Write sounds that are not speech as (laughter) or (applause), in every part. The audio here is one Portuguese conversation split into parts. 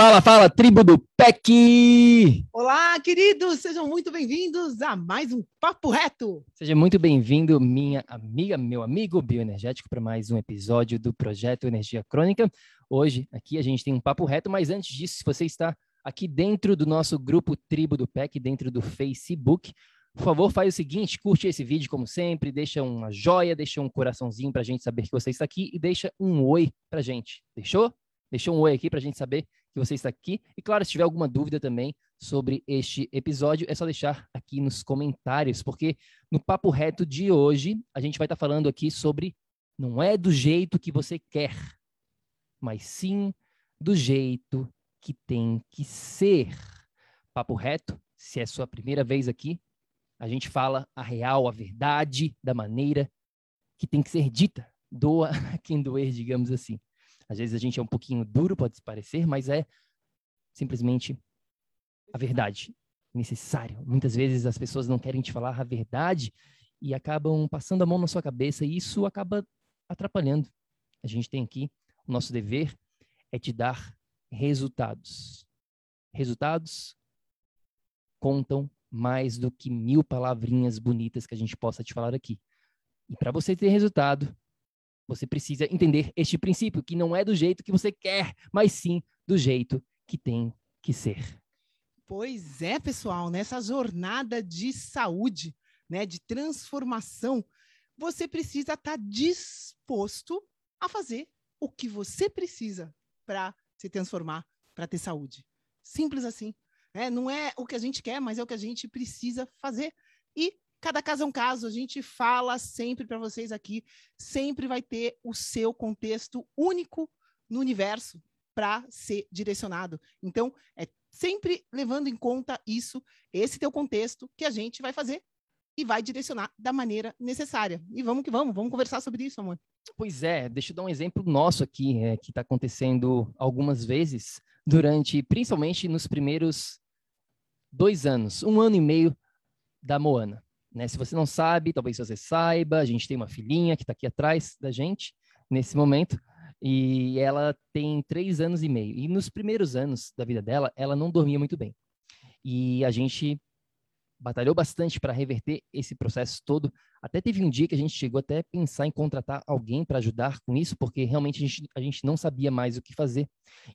Fala, fala, tribo do PEC! Olá, queridos, sejam muito bem-vindos a mais um Papo Reto. Seja muito bem-vindo, minha amiga, meu amigo bioenergético, para mais um episódio do Projeto Energia Crônica. Hoje, aqui, a gente tem um Papo Reto, mas antes disso, se você está aqui dentro do nosso grupo Tribo do PEC, dentro do Facebook, por favor, faz o seguinte, curte esse vídeo como sempre, deixa uma joia, deixa um coraçãozinho para a gente saber que você está aqui e deixa um oi para a gente. Deixou? Deixou um oi aqui para a gente saber que você está aqui. E claro, se tiver alguma dúvida também sobre este episódio, é só deixar aqui nos comentários, porque no papo reto de hoje a gente vai estar falando aqui sobre não é do jeito que você quer, mas sim do jeito que tem que ser. Papo reto, se é sua primeira vez aqui, a gente fala a real, a verdade, da maneira que tem que ser dita. Doa (laughs) quem doer, digamos assim. Às vezes a gente é um pouquinho duro, pode parecer, mas é simplesmente a verdade necessário. Muitas vezes as pessoas não querem te falar a verdade e acabam passando a mão na sua cabeça e isso acaba atrapalhando. A gente tem aqui o nosso dever é te dar resultados. Resultados contam mais do que mil palavrinhas bonitas que a gente possa te falar aqui. E para você ter resultado, você precisa entender este princípio, que não é do jeito que você quer, mas sim do jeito que tem que ser. Pois é, pessoal, nessa jornada de saúde, né, de transformação, você precisa estar tá disposto a fazer o que você precisa para se transformar, para ter saúde. Simples assim. Né? Não é o que a gente quer, mas é o que a gente precisa fazer. E Cada caso é um caso, a gente fala sempre para vocês aqui, sempre vai ter o seu contexto único no universo para ser direcionado. Então, é sempre levando em conta isso, esse teu contexto que a gente vai fazer e vai direcionar da maneira necessária. E vamos que vamos, vamos conversar sobre isso, amor. Pois é, deixa eu dar um exemplo nosso aqui, é, que está acontecendo algumas vezes durante, principalmente nos primeiros dois anos, um ano e meio da Moana. Né? Se você não sabe, talvez você saiba, a gente tem uma filhinha que está aqui atrás da gente nesse momento, e ela tem três anos e meio. E nos primeiros anos da vida dela, ela não dormia muito bem. E a gente batalhou bastante para reverter esse processo todo. Até teve um dia que a gente chegou até a pensar em contratar alguém para ajudar com isso, porque realmente a gente, a gente não sabia mais o que fazer.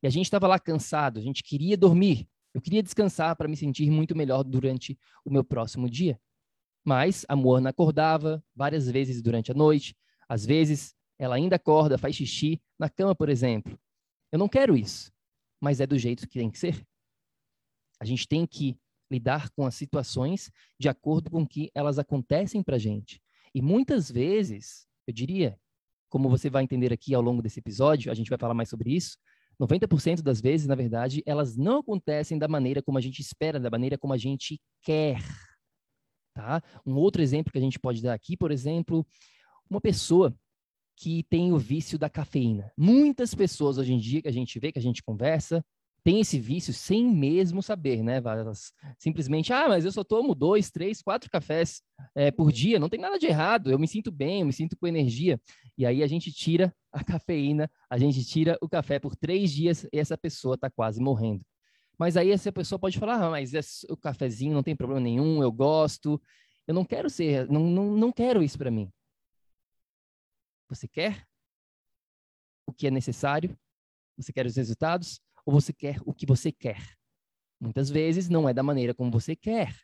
E a gente estava lá cansado, a gente queria dormir. Eu queria descansar para me sentir muito melhor durante o meu próximo dia. Mas a Moana acordava várias vezes durante a noite. Às vezes, ela ainda acorda, faz xixi na cama, por exemplo. Eu não quero isso, mas é do jeito que tem que ser. A gente tem que lidar com as situações de acordo com que elas acontecem para a gente. E muitas vezes, eu diria, como você vai entender aqui ao longo desse episódio, a gente vai falar mais sobre isso, 90% das vezes, na verdade, elas não acontecem da maneira como a gente espera, da maneira como a gente quer. Tá? Um outro exemplo que a gente pode dar aqui, por exemplo, uma pessoa que tem o vício da cafeína. Muitas pessoas hoje em dia que a gente vê, que a gente conversa, tem esse vício sem mesmo saber, né? Elas simplesmente, ah, mas eu só tomo dois, três, quatro cafés é, por dia, não tem nada de errado, eu me sinto bem, eu me sinto com energia. E aí a gente tira a (laughs) cafeína, a gente tira o café por três dias e essa pessoa está quase morrendo. Mas aí essa pessoa pode falar, ah, mas o cafezinho não tem problema nenhum, eu gosto, eu não quero ser, não, não, não quero isso para mim. Você quer o que é necessário? Você quer os resultados? Ou você quer o que você quer? Muitas vezes não é da maneira como você quer.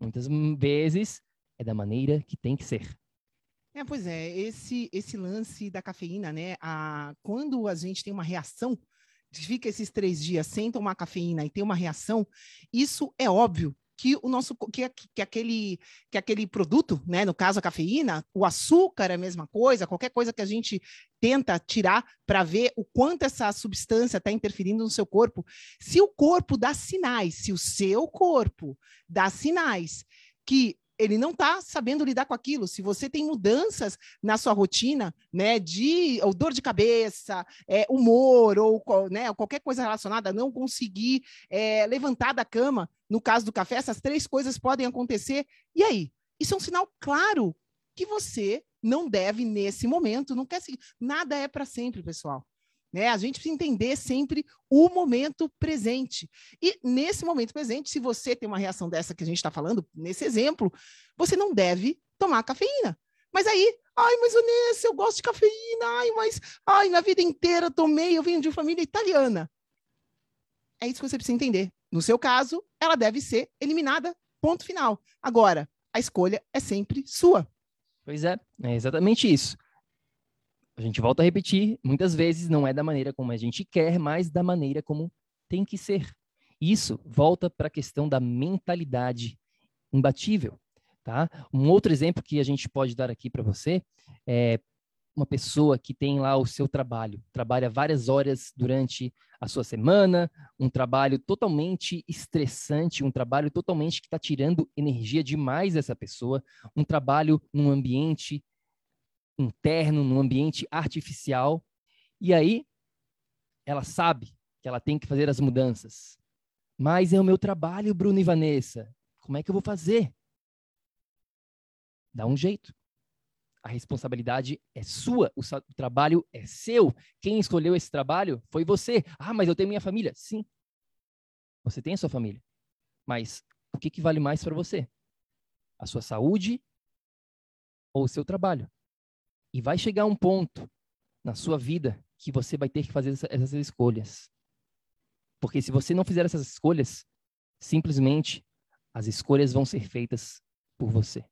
Muitas vezes é da maneira que tem que ser. É, pois é, esse esse lance da cafeína, né? A, quando a gente tem uma reação, fica esses três dias sem tomar cafeína e tem uma reação, isso é óbvio que o nosso que, que, aquele que aquele produto, né, no caso a cafeína, o açúcar é a mesma coisa, qualquer coisa que a gente tenta tirar para ver o quanto essa substância está interferindo no seu corpo. Se o corpo dá sinais, se o seu corpo dá sinais que ele não está sabendo lidar com aquilo. Se você tem mudanças na sua rotina, né, de ou dor de cabeça, é, humor ou né, qualquer coisa relacionada não conseguir é, levantar da cama, no caso do café, essas três coisas podem acontecer. E aí? Isso é um sinal claro que você não deve nesse momento, não quer seguir. Nada é para sempre, pessoal. Né? A gente precisa entender sempre o momento presente. E nesse momento presente, se você tem uma reação dessa que a gente está falando, nesse exemplo, você não deve tomar cafeína. Mas aí, ai, mas Onessa, eu gosto de cafeína, ai, mas ai, na vida inteira tomei, eu venho de uma família italiana. É isso que você precisa entender. No seu caso, ela deve ser eliminada, ponto final. Agora, a escolha é sempre sua. Pois é, é exatamente isso a gente volta a repetir, muitas vezes não é da maneira como a gente quer, mas da maneira como tem que ser. Isso volta para a questão da mentalidade imbatível, tá? Um outro exemplo que a gente pode dar aqui para você é uma pessoa que tem lá o seu trabalho, trabalha várias horas durante a sua semana, um trabalho totalmente estressante, um trabalho totalmente que está tirando energia demais dessa pessoa, um trabalho num ambiente interno, num ambiente artificial. E aí, ela sabe que ela tem que fazer as mudanças. Mas é o meu trabalho, Bruno e Vanessa. Como é que eu vou fazer? Dá um jeito. A responsabilidade é sua, o, trabalho é seu. Quem escolheu esse trabalho foi você. Ah, mas eu tenho minha família. Sim. Você tem a sua família. Mas o que, que vale mais para você? A sua saúde ou o seu trabalho? E vai chegar um ponto na sua vida que você vai ter que fazer essas escolhas. Porque se você não fizer essas escolhas, simplesmente as escolhas vão ser feitas por você.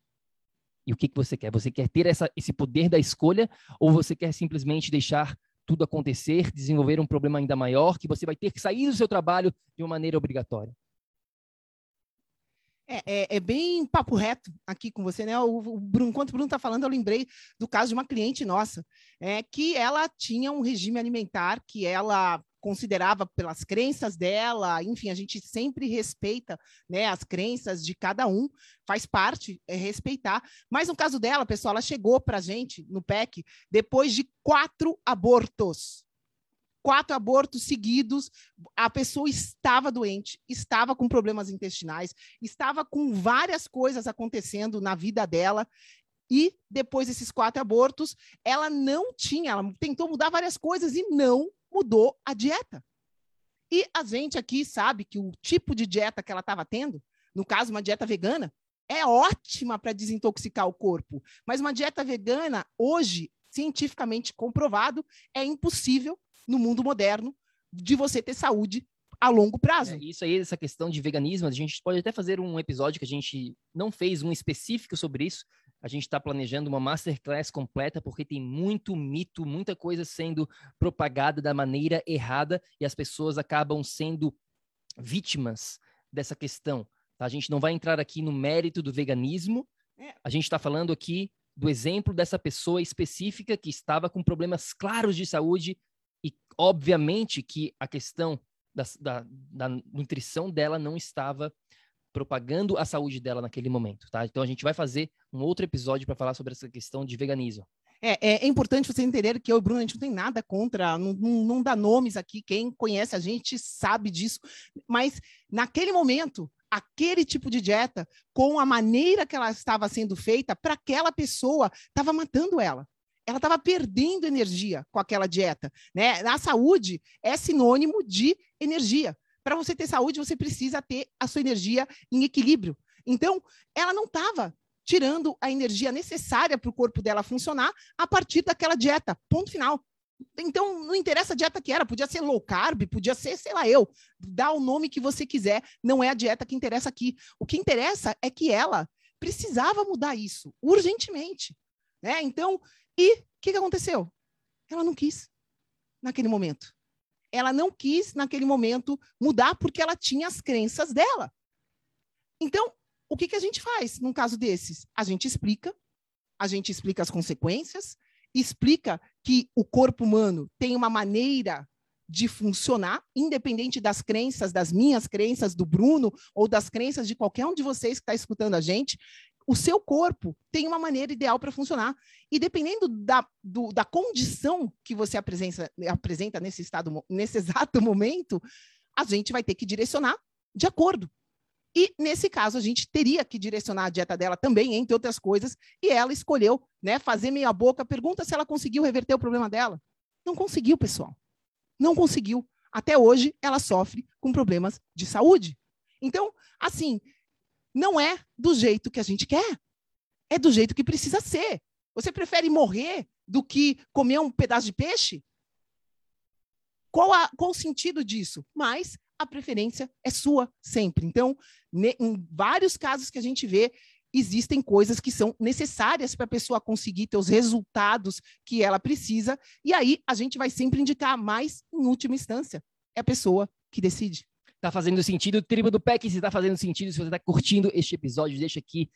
E o que, que você quer? Você quer ter essa, esse poder da escolha ou você quer simplesmente deixar tudo acontecer, desenvolver um problema ainda maior que você vai ter que sair do seu trabalho de uma maneira obrigatória? É, é, é, bem papo reto aqui com você, né? O, o Bruno, enquanto o Bruno está falando, eu lembrei do caso de uma cliente nossa, é, que ela tinha um regime alimentar que ela considerava pelas crenças dela, enfim, a gente sempre respeita né, as crenças de cada um, faz parte é respeitar. Mas no caso dela, pessoal, ela chegou para a gente no PEC depois de quatro abortos quatro abortos seguidos, a pessoa estava doente, estava com problemas intestinais, estava com várias coisas acontecendo na vida dela. E depois desses quatro abortos, ela não tinha, ela tentou mudar várias coisas e não mudou a dieta. E a gente aqui sabe que o tipo de dieta que ela estava tendo, no caso, uma dieta vegana, é ótima para desintoxicar o corpo. Mas uma dieta vegana, hoje, cientificamente comprovado, é impossível no mundo moderno de você ter saúde a longo prazo. É, isso aí, essa questão de veganismo, a gente pode até fazer um episódio que a gente não fez um específico sobre isso. A gente está planejando uma masterclass completa porque tem muito mito, muita coisa sendo propagada da maneira errada e as pessoas acabam sendo vítimas dessa questão. Tá? A gente não vai entrar aqui no mérito do veganismo. É. A gente está falando aqui do exemplo dessa pessoa específica que estava com problemas claros de saúde obviamente, que a questão da, da, da nutrição dela não estava propagando a saúde dela naquele momento, tá? Então a gente vai fazer um outro episódio para falar sobre essa questão de veganismo. É, é, importante você entender que eu e o Bruno, a gente não tem nada contra, não, não, não dá nomes aqui, quem conhece a gente sabe disso, mas naquele momento, aquele tipo de dieta, com a maneira que ela estava sendo feita, para aquela pessoa, estava matando ela. Ela estava perdendo energia com aquela dieta. Né? A saúde é sinônimo de energia. Para você ter saúde, você precisa ter a sua energia em equilíbrio. Então, ela não estava tirando a energia necessária para o corpo dela funcionar a partir daquela dieta. Ponto final. Então, não interessa a dieta que era, podia ser low carb, podia ser, sei lá, eu. Dá o nome que você quiser, não é a dieta que interessa aqui. O que interessa é que ela precisava mudar isso urgentemente. Né? Então, e o que, que aconteceu? Ela não quis naquele momento. Ela não quis, naquele momento, mudar porque ela tinha as crenças dela. Então, o que, que a gente faz num caso desses? A gente explica, a gente explica as consequências, explica que o corpo humano tem uma maneira de funcionar, independente das crenças, das minhas crenças, do Bruno, ou das crenças de qualquer um de vocês que está escutando a gente, o seu corpo tem uma maneira ideal para funcionar. E dependendo da, do, da condição que você apresenta, apresenta nesse, estado, nesse exato (laughs) momento, a gente vai ter que direcionar de acordo. E, nesse caso, a gente teria que direcionar a dieta dela também, entre outras coisas, e ela escolheu né, fazer meia boca. Pergunta se ela conseguiu reverter o problema dela. Não conseguiu, pessoal. Não conseguiu. Até hoje, ela sofre com problemas de saúde. Então, assim, não é do jeito que a gente quer. É do jeito que precisa ser. Você prefere morrer do que comer um pedaço de peixe? Qual, a, qual o sentido disso? Mas a preferência é sua sempre. Então, em vários casos que a gente vê, existem coisas que são necessárias para a pessoa conseguir ter os resultados que ela precisa, e aí a gente vai sempre indicar, mas, em última instância, é a pessoa que decide. Tá fazendo sentido, tribo do PEC, se tá fazendo sentido, se você tá curtindo este episódio, deixa aqui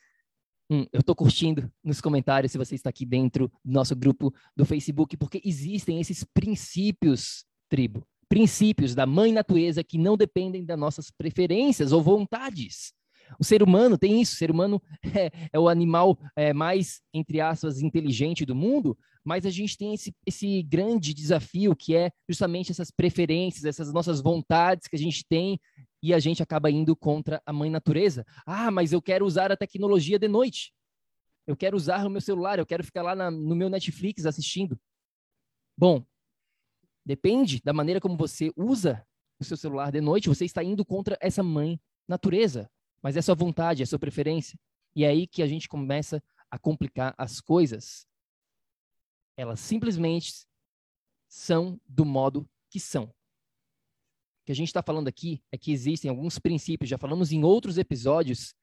Hum, eu estou curtindo nos comentários se você está aqui dentro do nosso grupo do Facebook, porque existem esses princípios, tribo princípios da mãe natureza que não dependem das nossas preferências ou vontades. O ser humano tem isso, o ser humano (laughs) é, é o animal é, mais, entre aspas, inteligente do mundo, mas a gente tem esse, esse grande desafio que é justamente essas preferências, essas nossas vontades que a gente tem e a gente acaba indo contra a mãe natureza. Ah, mas eu quero usar a tecnologia de noite. Eu quero usar o meu celular, eu quero ficar lá na, no meu Netflix assistindo. Bom, Depende da maneira como você usa o seu celular de noite, você está indo contra essa mãe natureza. Mas é sua vontade, é sua preferência. E é aí que a gente começa a complicar as coisas. Elas simplesmente são do modo que são. O que a gente está falando aqui é que existem alguns princípios, já falamos em outros episódios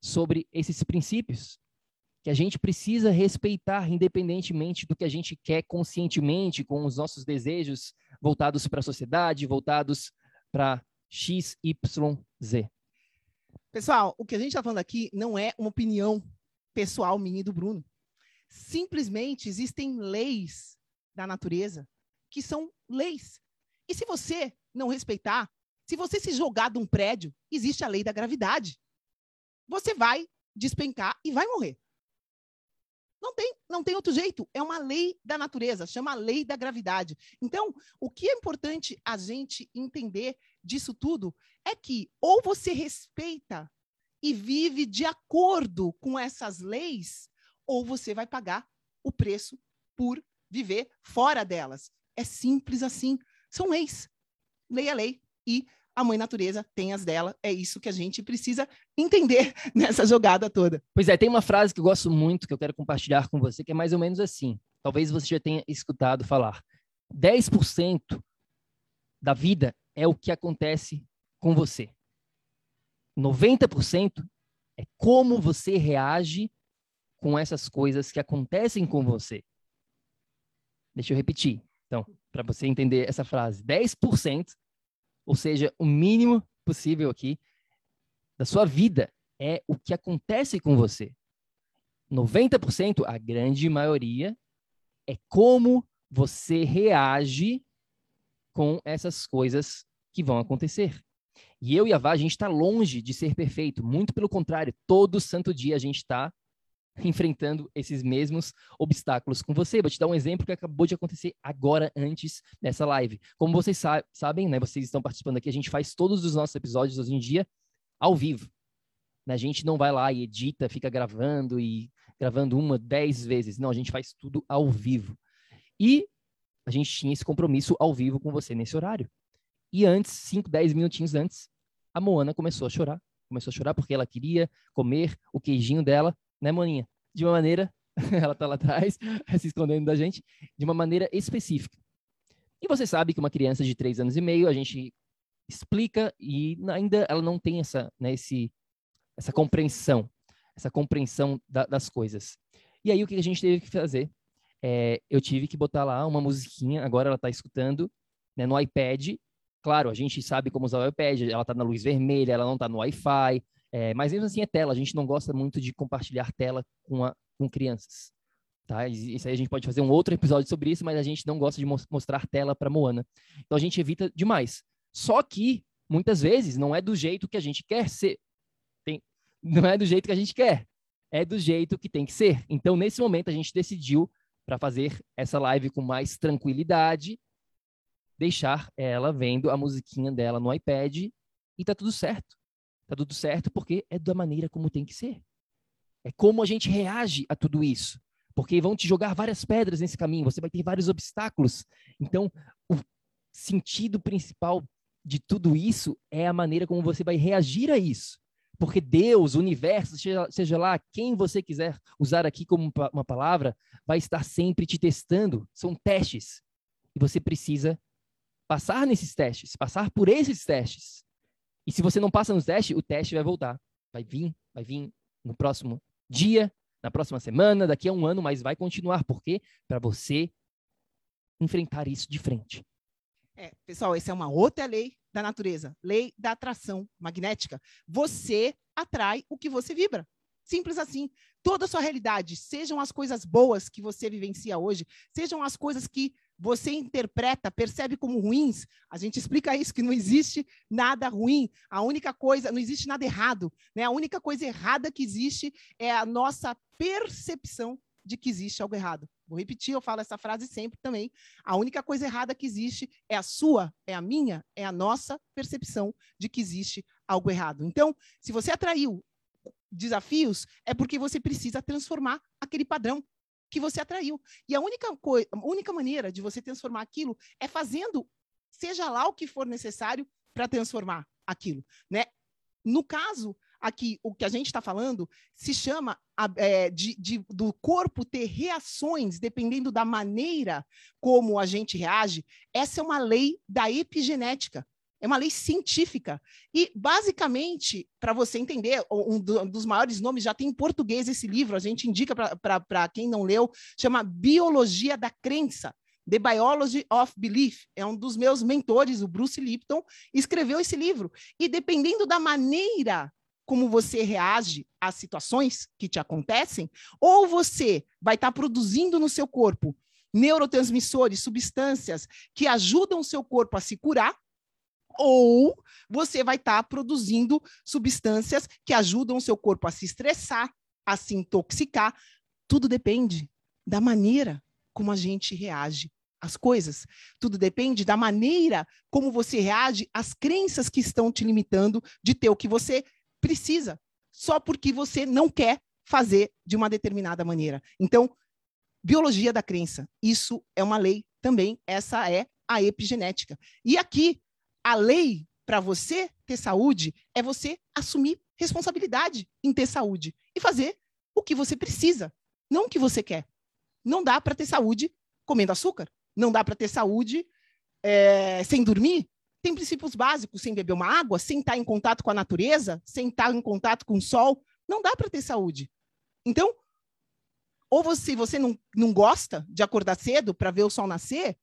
sobre esses princípios que a gente precisa respeitar, independentemente do que a gente quer conscientemente, com os nossos desejos voltados para a sociedade, voltados para X, Y, Z. Pessoal, o que a gente está falando aqui não é uma opinião pessoal minha e do Bruno. Simplesmente existem leis da natureza que são leis. E se você não respeitar, se você se jogar de um prédio, existe a lei da gravidade. Você vai despencar e vai morrer. Não tem, não tem outro jeito. É uma lei da natureza, chama lei da gravidade. Então, o que é importante a gente entender disso tudo é que ou você respeita e vive de acordo com essas leis, ou você vai pagar o preço por viver fora delas. É simples assim. São leis. Lei é lei. E a mãe natureza tem as dela. É isso que a gente precisa entender (laughs) nessa jogada toda. Pois é, tem uma frase que eu gosto muito, que eu quero compartilhar com você, que é mais ou menos assim. Talvez você já tenha escutado falar. 10% da vida é o que acontece com você. 90% é como você reage com essas coisas que acontecem com você. Deixa eu repetir. Então, para você entender essa frase, 10% ou seja, o mínimo possível aqui da sua vida é o que acontece com você. 90%, a grande maioria, é como você reage com essas coisas que vão acontecer. E eu e a Vá, a gente está longe de ser perfeito. Muito pelo contrário, todo santo dia a gente está enfrentando esses mesmos obstáculos com você. Vou te dar um exemplo que acabou de acontecer agora, antes dessa live. Como vocês sa sabem, né, vocês estão participando aqui, a gente faz todos os nossos episódios hoje em dia ao vivo. A gente não vai lá e edita, fica gravando e gravando uma, dez vezes. Não, a gente faz tudo ao vivo. E a gente tinha esse compromisso ao vivo com você nesse horário. E antes, 5, 10 minutinhos antes, a Moana começou a chorar. Começou a chorar porque ela queria comer o queijinho dela, né, Moaninha? De uma maneira, (laughs) ela tá lá atrás, (laughs) se escondendo da gente, de uma maneira específica. E você sabe que uma criança de 3 anos e meio, a gente explica e ainda ela não tem essa, né, esse, essa compreensão, essa compreensão da, das coisas. E aí o que a gente teve que fazer? É, eu tive que botar lá uma musiquinha, agora ela está escutando né, no iPad. Claro, a gente sabe como usar o iPad, ela está na luz vermelha, ela não está no Wi-Fi, é, mas mesmo assim é tela, a gente não gosta muito de compartilhar tela com, a, com crianças. Tá? Isso aí a gente pode fazer um outro episódio sobre isso, mas a gente não gosta de mo mostrar tela para Moana. Então a gente evita demais. Só que, muitas vezes, não é do jeito que a gente quer ser não é do jeito que a gente quer, é do jeito que tem que ser. Então, nesse momento, a gente decidiu para fazer essa live com mais tranquilidade, deixar ela vendo a musiquinha dela no iPad e tá tudo certo. Tá tudo certo porque é da maneira como tem que ser. É como a gente reage a tudo isso. Porque vão te jogar várias pedras nesse caminho, você vai ter vários obstáculos. Então, o sentido principal de tudo isso é a maneira como você vai reagir a isso. Porque Deus, o universo, seja, lá quem você quiser usar aqui como uma palavra, vai estar sempre te testando. São testes. E você precisa passar nesses testes, passar por esses testes. E se você não passa nos testes, o teste vai voltar. Vai vir, vai vir no próximo dia, na próxima semana, daqui a um ano, mas vai continuar. Por quê? Para você enfrentar isso de frente. É, pessoal, essa é uma outra lei da natureza, lei da atração magnética. Você atrai o que você vibra. Simples assim. Toda a sua realidade, sejam as coisas boas que você vivencia hoje, sejam as coisas que você interpreta, percebe como ruins, a gente explica isso, que não existe nada ruim. A única coisa, não existe nada errado. Né? A única coisa errada que existe é a nossa percepção de que existe algo errado. Vou repetir, eu falo essa frase sempre também. A única coisa errada que existe é a sua, é a minha, é a nossa percepção de que existe algo errado. Então, se você atraiu desafios, é porque você precisa transformar aquele padrão que você atraiu. E a única, a única maneira de você transformar aquilo é fazendo, seja lá o que for necessário para transformar aquilo. Né? No caso, aqui o que a gente está falando se chama é, de, de, do corpo ter reações dependendo da maneira como a gente reage. Essa é uma lei da epigenética. É uma lei científica. E, basicamente, para você entender, um, dos maiores nomes, já tem em português esse livro, a gente indica para quem não leu, chama Biologia da Crença. The Biology of Belief, é um dos meus mentores, o Bruce Lipton, escreveu esse livro. E dependendo da maneira como você reage às situações que te acontecem, ou você vai estar tá produzindo no seu corpo neurotransmissores, substâncias que ajudam o seu corpo a se curar, ou você vai estar tá produzindo substâncias que ajudam o seu corpo a se estressar, a se intoxicar. Tudo depende da maneira como a gente reage às coisas. Tudo depende da maneira como você reage às crenças que estão te limitando de ter o que você precisa, só porque você não quer fazer de uma determinada maneira. Então, biologia da crença, isso é uma lei também, essa é a epigenética. E aqui, a lei para você ter saúde é você assumir responsabilidade em ter saúde e fazer o que você precisa, não o que você quer. Não dá para ter saúde comendo açúcar, não dá para ter saúde é, sem dormir, tem princípios básicos, sem beber uma água, sem estar em contato com a natureza, sem estar em contato com o sol, não dá para ter saúde. Então, ou você, você não, não gosta de acordar cedo para ver o sol nascer,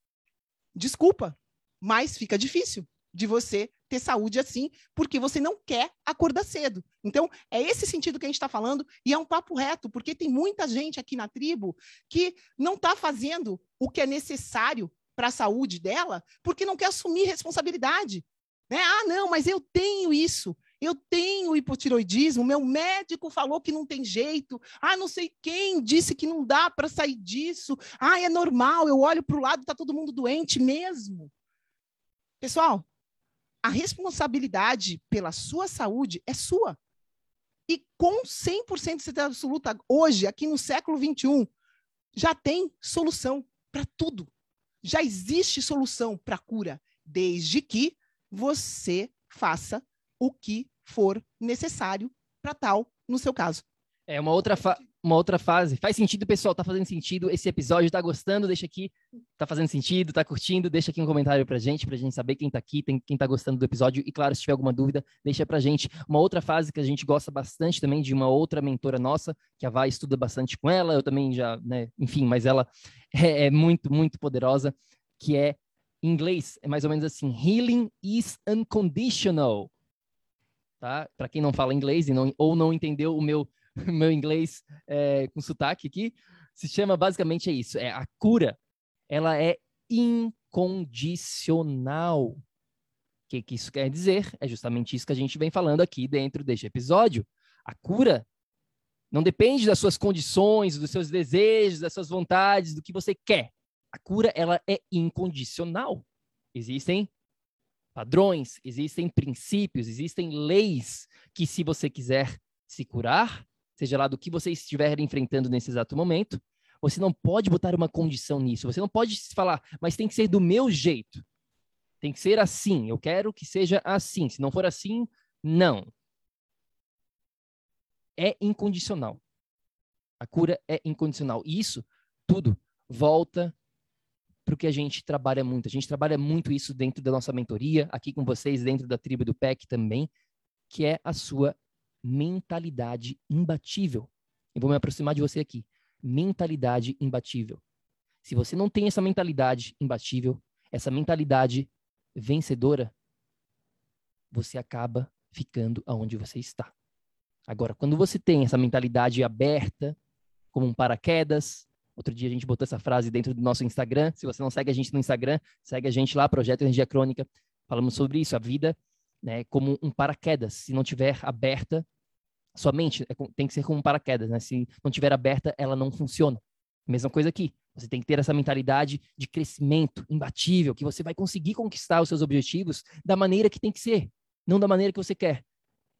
desculpa, mas fica difícil de você ter saúde assim, porque você não quer acordar cedo. Então, é esse sentido que a gente está falando, e é um papo reto, porque tem muita gente aqui na tribo que não está fazendo o que é necessário para a saúde dela porque não quer assumir responsabilidade. Né? Ah, não, mas eu tenho isso. eu tenho hipotiroidismo, meu médico falou que não tem jeito, ah, não sei quem disse que não dá para sair disso, ah, é normal, eu olho para o lado, está todo mundo doente mesmo. Pessoal, a responsabilidade pela sua saúde é sua. E com 100% de certeza absoluta, hoje, aqui no século 21, já tem solução para tudo. Já existe solução para cura, desde que você faça o que for necessário para tal, no seu caso. É uma outra, uma outra fase. Faz sentido, pessoal? Tá fazendo sentido esse episódio? Tá gostando? Deixa aqui. Tá fazendo sentido? Tá curtindo? Deixa aqui um comentário pra gente, pra gente saber quem tá aqui, quem tá gostando do episódio. E claro, se tiver alguma dúvida, deixa pra gente. Uma outra fase que a gente gosta bastante também de uma outra mentora nossa, que a Vai estuda bastante com ela. Eu também já, né? Enfim, mas ela (laughs) é, é muito, muito poderosa, que é em inglês, é mais ou menos assim: Healing is unconditional. Tá? Para quem não fala inglês e não, ou não entendeu o meu (laughs) meu inglês é, com sotaque aqui, se chama basicamente é isso, é a cura, ela é incondicional. O que, que isso quer dizer? É justamente isso que a gente vem falando aqui dentro deste episódio. A cura não depende das suas condições, dos seus desejos, das suas vontades, do que você quer. A cura ela é incondicional. Existem padrões, existem princípios, existem leis que se você quiser se curar, seja lá do que você estiver enfrentando nesse exato momento, você não pode botar uma condição nisso. Você não pode falar, mas tem que ser do meu jeito. Tem que ser assim. Eu quero que seja assim. Se não for assim, não. É incondicional. A cura é incondicional. E isso tudo volta para o que a gente trabalha muito. A gente trabalha muito isso dentro da nossa mentoria, aqui com vocês, dentro da tribo do PEC também, que é a sua mentalidade imbatível. Eu vou me aproximar de você aqui. Mentalidade imbatível. Se você não tem essa mentalidade imbatível, essa mentalidade vencedora, você acaba ficando aonde você está. Agora, quando você tem essa mentalidade aberta, como um paraquedas, outro dia a gente botou essa frase dentro do nosso Instagram. Se você não segue a gente no Instagram, segue a gente lá, Projeto Energia Crônica. Falamos sobre isso. A vida né, como um paraquedas. Se não tiver aberta, sua mente é, tem que ser como um paraquedas, né? Se não tiver aberta, ela não funciona. Mesma coisa aqui. Você tem que ter essa mentalidade de crescimento imbatível, que você vai conseguir conquistar os seus objetivos da maneira que tem que ser, não da maneira que você quer.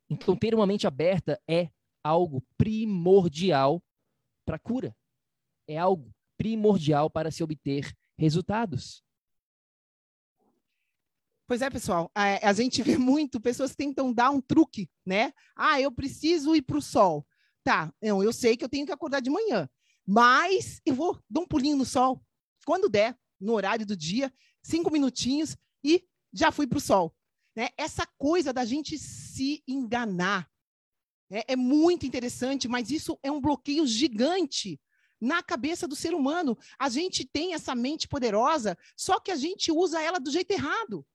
Então, ter uma mente aberta é algo primordial para cura. É algo primordial para se obter resultados. Pois é, pessoal, a, a, gente vê (laughs) muito pessoas tentam dar um truque, né? Ah, eu preciso ir para o sol. Tá, não, eu sei que eu tenho que acordar de manhã, mas eu vou dar um pulinho no sol, quando der, no horário do dia, cinco minutinhos e já fui para o sol. Né? Essa coisa da gente se enganar né? é muito interessante, mas isso é um bloqueio gigante na cabeça do ser humano. A gente tem essa mente poderosa, só que a gente usa ela do jeito errado.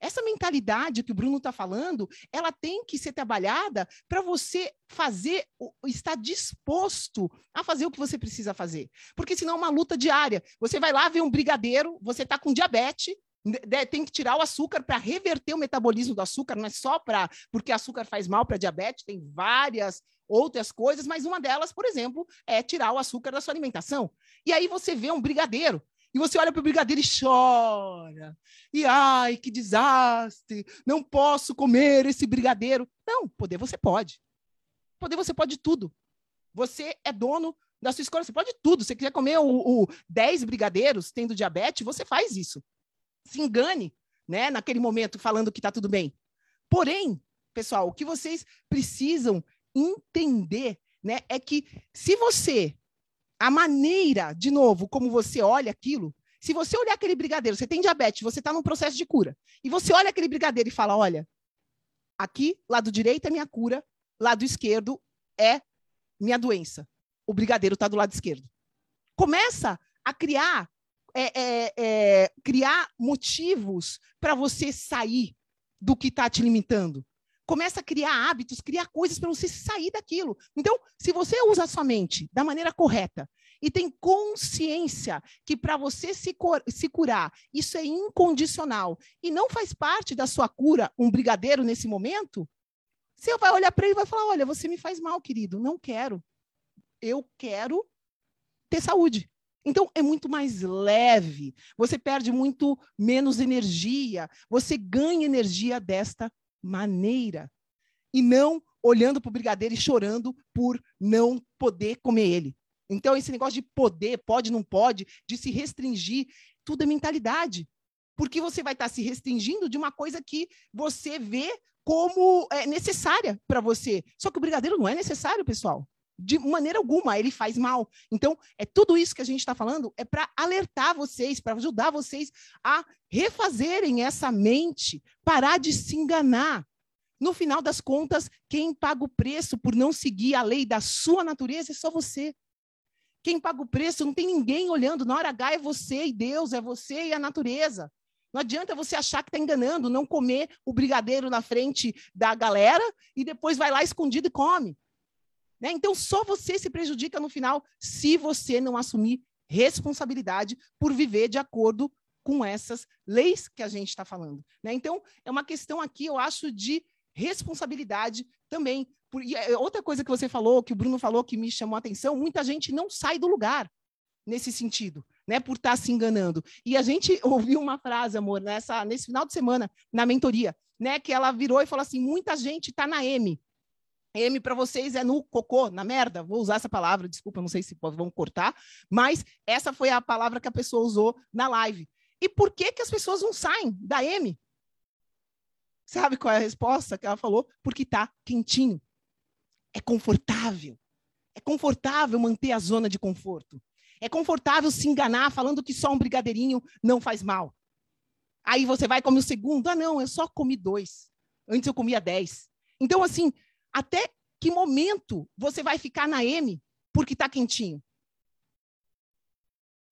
Essa mentalidade que o Bruno está falando, ela tem que ser trabalhada para você fazer, estar disposto a fazer o que você precisa fazer. Porque senão é uma luta diária. Você vai lá ver um brigadeiro, você está com diabetes, tem que tirar o açúcar para reverter o metabolismo do açúcar, não é só para porque açúcar faz mal para diabetes, tem várias outras coisas, mas uma delas, por exemplo, é tirar o açúcar da sua alimentação. E aí você vê um brigadeiro, e você olha para o brigadeiro e chora. E ai, que desastre! Não posso comer esse brigadeiro. Não, poder você pode. Poder você pode tudo. Você é dono da sua escolha. Você pode tudo. Se você quiser comer o, o 10 brigadeiros tendo diabetes, você faz isso. Se engane, né, naquele momento, falando que está tudo bem. Porém, pessoal, o que vocês precisam entender né, é que se você a maneira, de novo, como você olha aquilo, se você olhar aquele brigadeiro, você tem diabetes, você está num processo de cura, e você olha aquele brigadeiro e fala: olha, aqui, lado direito é minha cura, lado esquerdo é minha doença. O brigadeiro está do lado esquerdo. Começa a criar, é, é, é, criar motivos para você sair do que está te limitando começa a criar hábitos, criar coisas para você sair daquilo. Então, se você usa a sua mente da maneira correta e tem consciência que para você se, se curar, isso é incondicional e não faz parte da sua cura um brigadeiro nesse momento, Você vai olhar para ele e vai falar: olha, você me faz mal, querido, não quero. Eu quero ter saúde. Então, é muito mais leve, você perde muito menos energia, você ganha energia desta maneira. E não olhando para o brigadeiro e chorando por não poder comer ele. Então, esse negócio de poder, pode, não pode, de se restringir, tudo é mentalidade. Porque você vai estar se restringindo de uma coisa que você vê como é, necessária para você. Só que o brigadeiro não é necessário, pessoal de maneira alguma, ele faz mal. Então, é tudo isso que a gente está falando é para alertar vocês, para ajudar vocês a refazerem essa mente, parar de se enganar. No final das contas, quem paga o preço por não seguir a lei da sua natureza é só você. Quem paga o preço não tem ninguém olhando. Na hora H é você e Deus, é você e a natureza. Não adianta você achar que está enganando, não comer o brigadeiro na frente da galera e depois vai lá escondido e come. Né? Então, só você se prejudica no final se você não assumir responsabilidade por viver de acordo com essas leis que a gente está falando. Né? Então, é uma questão aqui, eu acho, de responsabilidade também. Por, e é, outra coisa que você falou, que o Bruno falou, que me chamou a atenção, muita gente não sai do lugar nesse sentido, né, por estar tá se enganando. E a gente (laughs) ouviu uma frase, amor, nessa, nesse final de semana, na mentoria, né, que ela virou e falou assim: muita gente está na M, M para vocês é no cocô, na merda. Vou usar essa palavra, desculpa, não sei se vão cortar, mas essa foi a palavra que a pessoa usou na live. E por que que as pessoas não saem da M? Sabe qual é a resposta que ela falou? Porque tá quentinho. É confortável. É confortável manter a zona de conforto. É confortável se enganar falando que só um brigadeirinho não faz mal. Aí você vai comer o segundo. Ah, não, eu só comi dois. Antes eu comia dez. Então, assim, até que momento você vai ficar na M porque está quentinho?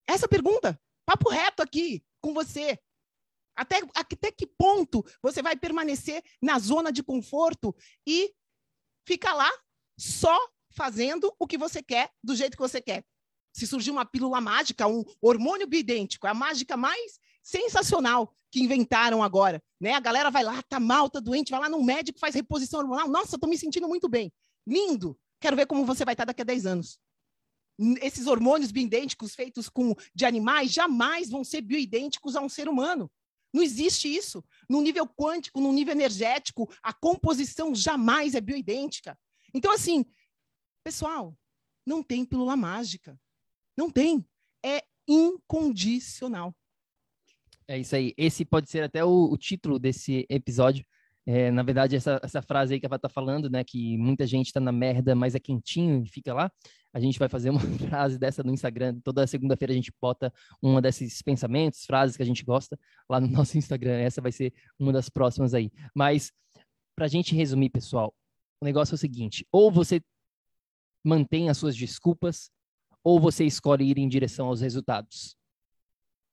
Essa pergunta, papo reto aqui com você. Até, até que ponto você vai permanecer na zona de conforto e ficar lá só fazendo o que você quer, do jeito que você quer? Se surgir uma pílula mágica, um hormônio bidêntico, é a mágica mais sensacional que inventaram agora, né? A galera vai lá, tá mal, tá doente, vai lá no médico, faz reposição hormonal. Nossa, tô me sentindo muito bem. Lindo. Quero ver como você vai estar daqui a 10 anos. Esses hormônios bioidênticos feitos com de animais jamais vão ser bioidênticos a um ser humano. Não existe isso. No nível quântico, no nível energético, a composição jamais é bioidêntica. Então, assim, pessoal, não tem pílula mágica. Não tem. É incondicional. É isso aí. Esse pode ser até o, o título desse episódio. É, na verdade, essa, essa frase aí que ela tá falando, né? Que muita gente tá na merda, mas é quentinho e fica lá. A gente vai fazer uma (laughs) frase dessa no Instagram. Toda segunda-feira a gente bota uma desses pensamentos, frases que a gente gosta lá no (laughs) nosso Instagram. Essa vai ser uma das próximas aí. Mas, pra gente resumir, pessoal, o negócio é o seguinte: ou você mantém as suas desculpas, ou você escolhe ir em direção aos resultados.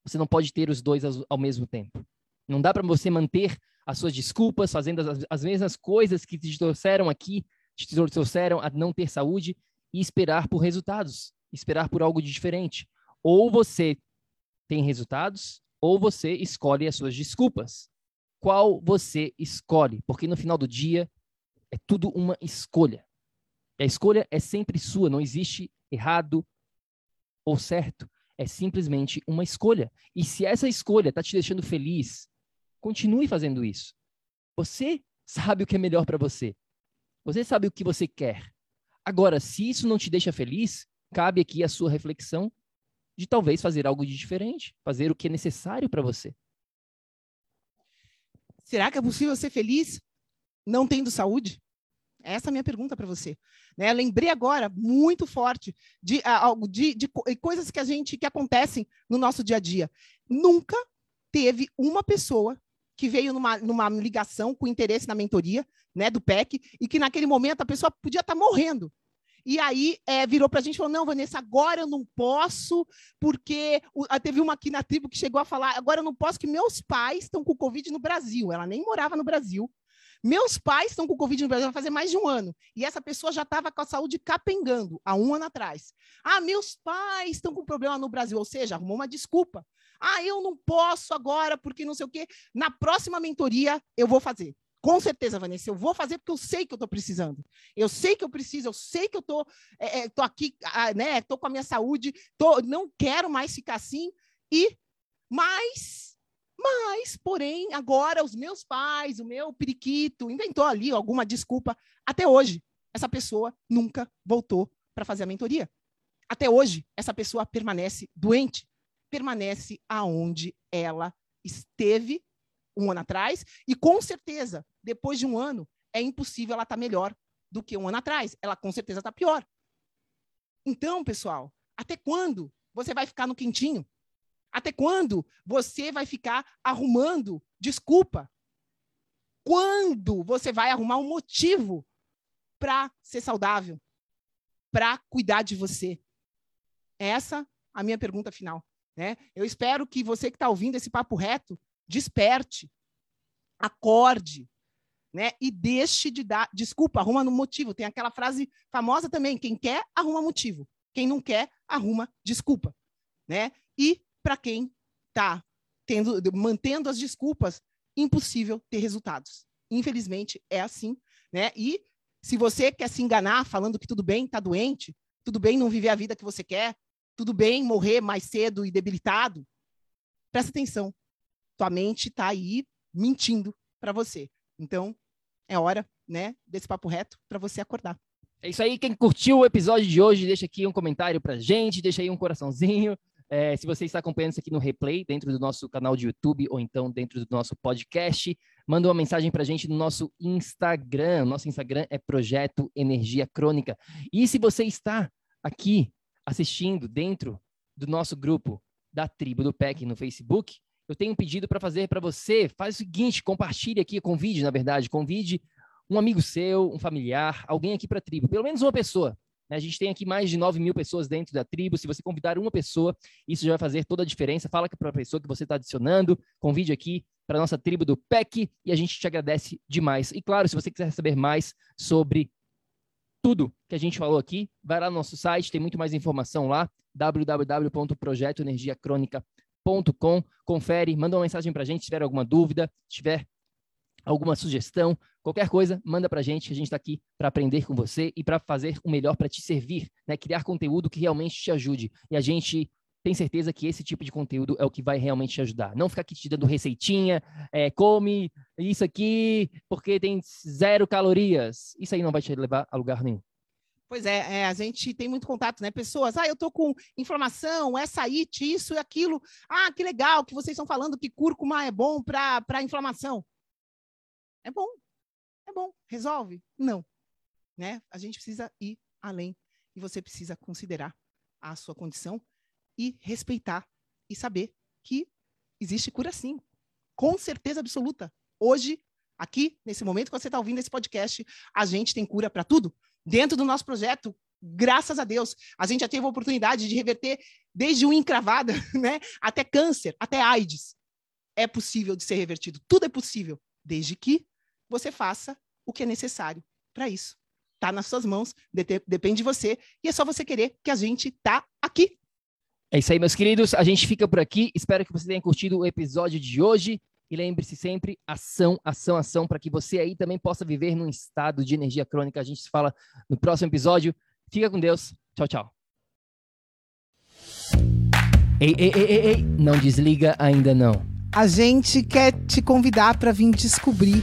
Você não pode ter os dois ao mesmo tempo. Não dá para você manter as suas desculpas, fazendo as, as, mesmas coisas que te trouxeram aqui, te trouxeram a não ter saúde e esperar por resultados, esperar por algo de diferente. Ou você tem resultados, ou você escolhe as suas desculpas. Qual você escolhe? Porque no final do dia é tudo uma escolha. A escolha é sempre sua, não existe errado ou certo é simplesmente uma escolha. E se essa escolha está te deixando feliz, continue fazendo isso. Você sabe o que é melhor para você. Você sabe o que você quer. Agora, se isso não te deixa feliz, cabe aqui a sua reflexão de talvez fazer algo de diferente, fazer o que é necessário para você. Será que é possível ser feliz não tendo saúde? Essa é a minha pergunta para você. Né? Lembrei agora, muito forte, de, ah, de, de, de coisas que a gente que acontecem no nosso dia a dia. Nunca teve uma pessoa que veio numa, numa ligação com interesse na mentoria né, do PEC e que naquele momento a pessoa podia estar tá morrendo. E aí é, virou para a gente e falou: não, Vanessa, agora eu não posso, porque o, teve uma aqui na tribo que chegou a falar: agora eu não posso, que meus pais estão com Covid no Brasil. Ela nem morava no Brasil. Meus pais estão com Covid no Brasil fazer mais de um ano. E essa pessoa já estava com a saúde capengando há um ano atrás. Ah, meus pais estão com problema no Brasil. Ou seja, arrumou uma desculpa. Ah, eu não posso agora porque não sei o quê. Na próxima mentoria eu vou fazer. Com certeza, Vanessa, eu vou fazer porque eu sei que eu estou precisando. Eu sei que eu preciso, eu sei que eu estou é, é, tô aqui, ah, né? Estou com a minha saúde, tô, não quero mais ficar assim. E mas, mas, porém, agora os meus pais, o meu periquito, inventou ali alguma desculpa. Até hoje, essa pessoa nunca voltou para fazer a mentoria. Até hoje, essa pessoa permanece doente, permanece aonde ela esteve um ano atrás, e com certeza, depois de um ano, é impossível ela estar tá melhor do que um ano atrás. Ela com certeza está pior. Então, pessoal, até quando você vai ficar no quentinho? Até quando você vai ficar arrumando desculpa? Quando você vai arrumar um motivo para ser saudável? Para cuidar de você? Essa a minha pergunta final. Né? Eu espero que você que está ouvindo esse papo reto desperte, acorde, né? E deixe de dar desculpa, arruma no motivo. Tem aquela frase famosa também: quem quer arruma motivo, quem não quer arruma desculpa, né? E para quem está tendo, mantendo as desculpas, impossível ter resultados. Infelizmente é assim, né? E se você quer se enganar falando que tudo bem, está doente, tudo bem não viver a vida que você quer, tudo bem morrer mais cedo e debilitado, presta atenção tua mente está aí mentindo para você. Então, é hora, né, desse papo reto para você acordar. É isso aí. Quem curtiu o episódio de hoje, deixa aqui um comentário pra gente, deixa aí um coraçãozinho. É, se você está acompanhando isso aqui no replay, dentro do nosso canal de YouTube ou então dentro do nosso podcast, manda uma mensagem para a gente no nosso Instagram. Nosso Instagram é Projeto Energia Crônica. E se você está aqui assistindo dentro do nosso grupo da Tribo do PEC no Facebook, eu tenho um pedido para fazer para você. Faz o seguinte, compartilhe aqui, convide, na verdade, convide um amigo seu, um familiar, alguém aqui para a tribo, pelo menos uma pessoa. Né? A gente tem aqui mais de 9 mil pessoas dentro da tribo. Se você convidar uma pessoa, isso já vai fazer toda a diferença. Fala para a pessoa que você está adicionando, convide aqui para a nossa tribo do PEC e a gente te agradece demais. E claro, se você quiser saber mais sobre tudo que a gente falou aqui, vai lá no nosso site, tem muito mais informação lá, www.projetoenergiacronica.com com Confere, manda uma mensagem para a gente se tiver alguma dúvida, se tiver alguma sugestão, qualquer coisa, manda para a gente, a gente está aqui para aprender com você e para fazer o melhor para te servir, né? criar conteúdo que realmente te ajude. E a gente tem certeza que esse tipo de conteúdo é o que vai realmente te ajudar. Não ficar aqui te dando receitinha, é, come isso aqui porque tem zero calorias. Isso aí não vai te levar a lugar nenhum. Pois é, é, a gente tem muito contato, né? Pessoas, ah, eu tô com inflamação, essa it, isso e aquilo. Ah, que legal que vocês estão falando que cúrcuma é bom para inflamação. É bom, é bom. Resolve? Não. Né? A gente precisa ir além e você precisa considerar a sua condição e respeitar e saber que existe cura sim. Com certeza absoluta. Hoje, aqui, nesse momento que você está ouvindo esse podcast, a gente tem cura para tudo dentro do nosso projeto, graças a Deus, a gente já teve a oportunidade de reverter desde unha encravada, (laughs) né, até câncer, até AIDS. É possível de ser revertido. Tudo é possível, desde que você faça o que é necessário para isso. Está nas suas mãos, de depende de você, e é só você querer que a gente tá aqui. É isso aí, meus queridos. A gente fica por aqui. Espero que você tenha curtido o episódio de hoje. E lembre-se sempre, ação, ação, ação, para que você aí também possa viver num estado de energia crônica. A gente se fala no próximo episódio. Fica com Deus. Tchau, tchau. Ei, ei, ei, ei, ei, não desliga ainda não. A gente quer te convidar para vir descobrir